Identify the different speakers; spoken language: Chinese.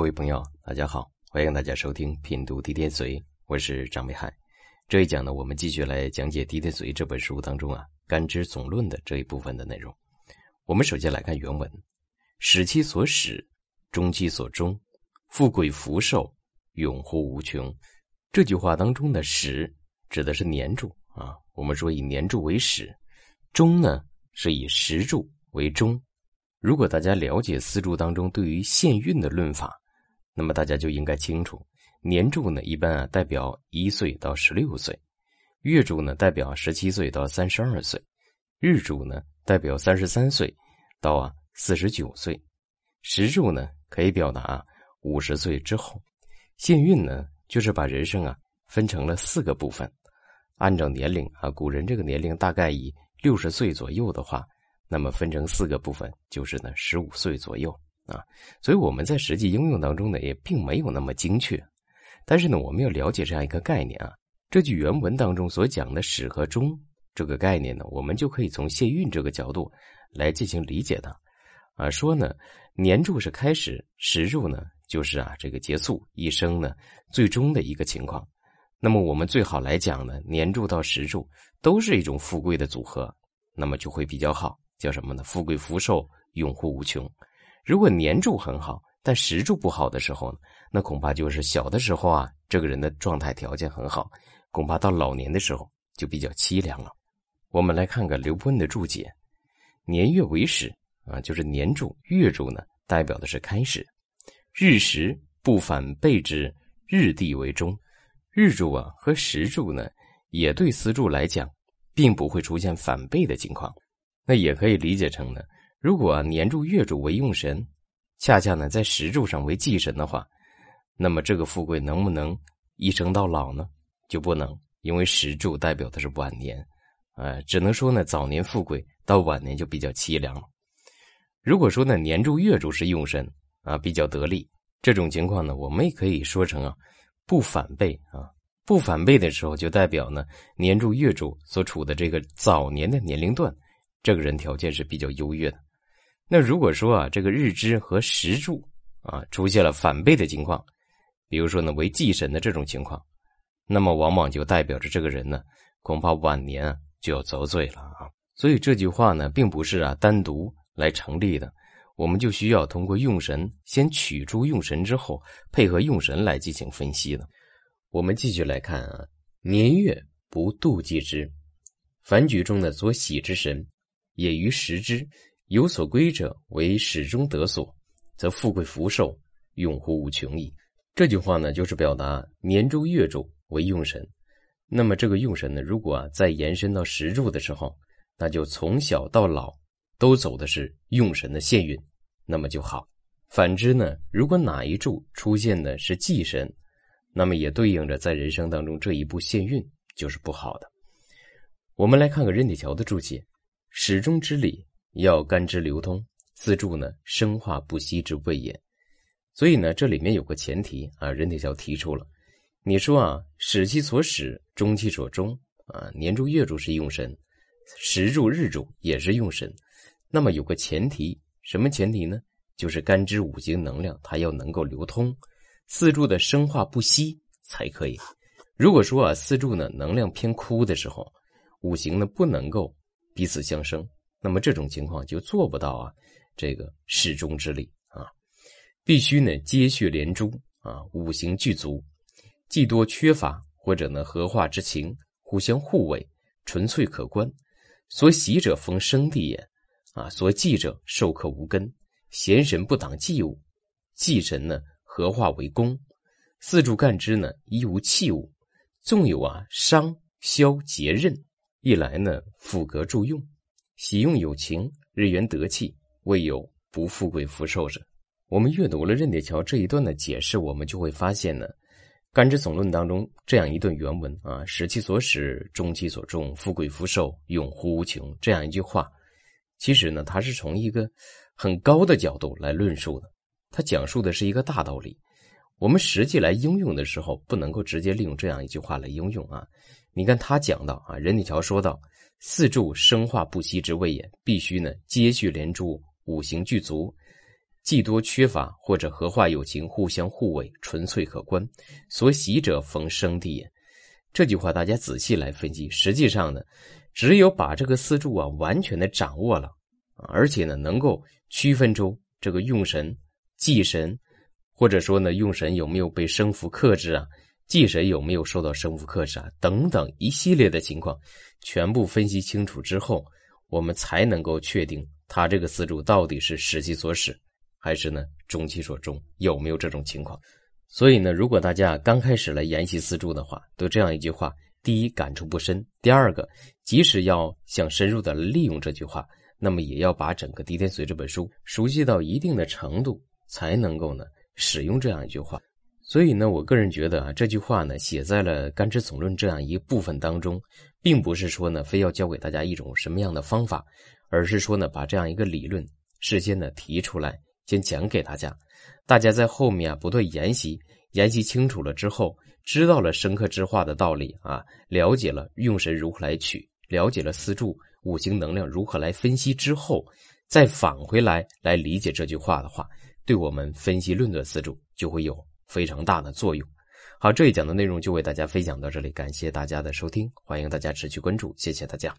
Speaker 1: 各位朋友，大家好，欢迎大家收听品读地天髓，我是张北海。这一讲呢，我们继续来讲解《地天髓》这本书当中啊“干支总论”的这一部分的内容。我们首先来看原文：“始其所始，终其所终，富贵福寿，永乎无穷。”这句话当中的“始”指的是年柱啊，我们说以年柱为始；“终”呢是以时柱为终。如果大家了解四柱当中对于限运的论法，那么大家就应该清楚，年柱呢一般啊代表一岁到十六岁，月柱呢代表十七岁到三十二岁，日柱呢代表三十三岁到啊四十九岁，时柱呢可以表达五十岁之后。限运呢就是把人生啊分成了四个部分，按照年龄啊，古人这个年龄大概以六十岁左右的话，那么分成四个部分就是呢十五岁左右。啊，所以我们在实际应用当中呢，也并没有那么精确。但是呢，我们要了解这样一个概念啊，这句原文当中所讲的始和终这个概念呢，我们就可以从谢运这个角度来进行理解它。啊，说呢，年柱是开始，时柱呢就是啊这个结束一生呢最终的一个情况。那么我们最好来讲呢，年柱到时柱都是一种富贵的组合，那么就会比较好，叫什么呢？富贵福寿，永护无穷。如果年柱很好，但时柱不好的时候呢，那恐怕就是小的时候啊，这个人的状态条件很好，恐怕到老年的时候就比较凄凉了。我们来看看刘伯温的注解：年月为始啊，就是年柱、月柱呢，代表的是开始；日时不反背之，日地为终。日柱啊和时柱呢，也对四柱来讲，并不会出现反背的情况。那也可以理解成呢。如果年柱、月柱为用神，恰恰呢在时柱上为忌神的话，那么这个富贵能不能一生到老呢？就不能，因为时柱代表的是晚年，呃，只能说呢早年富贵，到晚年就比较凄凉了。如果说呢年柱、月柱是用神啊，比较得力，这种情况呢，我们也可以说成啊不反背啊，不反背的时候，就代表呢年柱、月柱所处的这个早年的年龄段，这个人条件是比较优越的。那如果说啊，这个日支和时柱啊出现了反背的情况，比如说呢为忌神的这种情况，那么往往就代表着这个人呢恐怕晚年啊就要遭罪了啊。所以这句话呢并不是啊单独来成立的，我们就需要通过用神先取出用神之后，配合用神来进行分析的。我们继续来看啊，年月不妒忌之，凡局中的所喜之神，也于时之。有所归者为始终得所，则富贵福寿永乎无穷矣。这句话呢，就是表达年柱月柱为用神。那么这个用神呢，如果啊再延伸到时柱的时候，那就从小到老都走的是用神的限运，那么就好。反之呢，如果哪一柱出现的是忌神，那么也对应着在人生当中这一步限运就是不好的。我们来看看任铁桥的注解：始终之理。要干支流通，四柱呢生化不息之谓也。所以呢，这里面有个前提啊，任铁桥提出了，你说啊，始其所始，终其所终啊，年柱月柱是用神，时柱日柱也是用神。那么有个前提，什么前提呢？就是干支五行能量它要能够流通，四柱的生化不息才可以。如果说啊，四柱呢能量偏枯的时候，五行呢不能够彼此相生。那么这种情况就做不到啊，这个始终之力啊，必须呢接续连珠啊，五行俱足，既多缺乏或者呢合化之情，互相互为，纯粹可观。所喜者逢生地也啊，所忌者受克无根，闲神不挡忌物，忌神呢合化为功。四柱干支呢一无器物，纵有啊伤消节刃，一来呢辅格助用。喜用有情，日元得气，未有不富贵福寿者。我们阅读了任铁桥这一段的解释，我们就会发现呢，《干支总论》当中这样一段原文啊，“使其所始，终其所终，富贵福寿永乎无穷”这样一句话，其实呢，它是从一个很高的角度来论述的。它讲述的是一个大道理，我们实际来应用的时候，不能够直接利用这样一句话来应用啊。你看他讲到啊，任铁桥说到。四柱生化不息之谓也，必须呢接续连珠，五行俱足。既多缺乏，或者合化有情，互相互为，纯粹可观。所喜者，逢生地也。这句话大家仔细来分析，实际上呢，只有把这个四柱啊完全的掌握了，而且呢能够区分出这个用神、忌神，或者说呢用神有没有被生符克制啊，忌神有没有受到生符克制啊，等等一系列的情况，全部分析清楚之后，我们才能够确定他这个四柱到底是时其所使，还是呢中其所中，有没有这种情况。所以呢，如果大家刚开始来研习四柱的话，对这样一句话，第一感触不深，第二个，即使要想深入的利用这句话，那么也要把整个《滴天髓》这本书熟悉到一定的程度，才能够呢使用这样一句话。所以呢，我个人觉得啊，这句话呢写在了《干支总论》这样一部分当中，并不是说呢非要教给大家一种什么样的方法，而是说呢把这样一个理论事先呢提出来，先讲给大家。大家在后面啊不断研习，研习清楚了之后，知道了生克之化的道理啊，了解了用神如何来取，了解了四柱五行能量如何来分析之后，再返回来来理解这句话的话，对我们分析论断四柱就会有非常大的作用。好，这一讲的内容就为大家分享到这里，感谢大家的收听，欢迎大家持续关注，谢谢大家。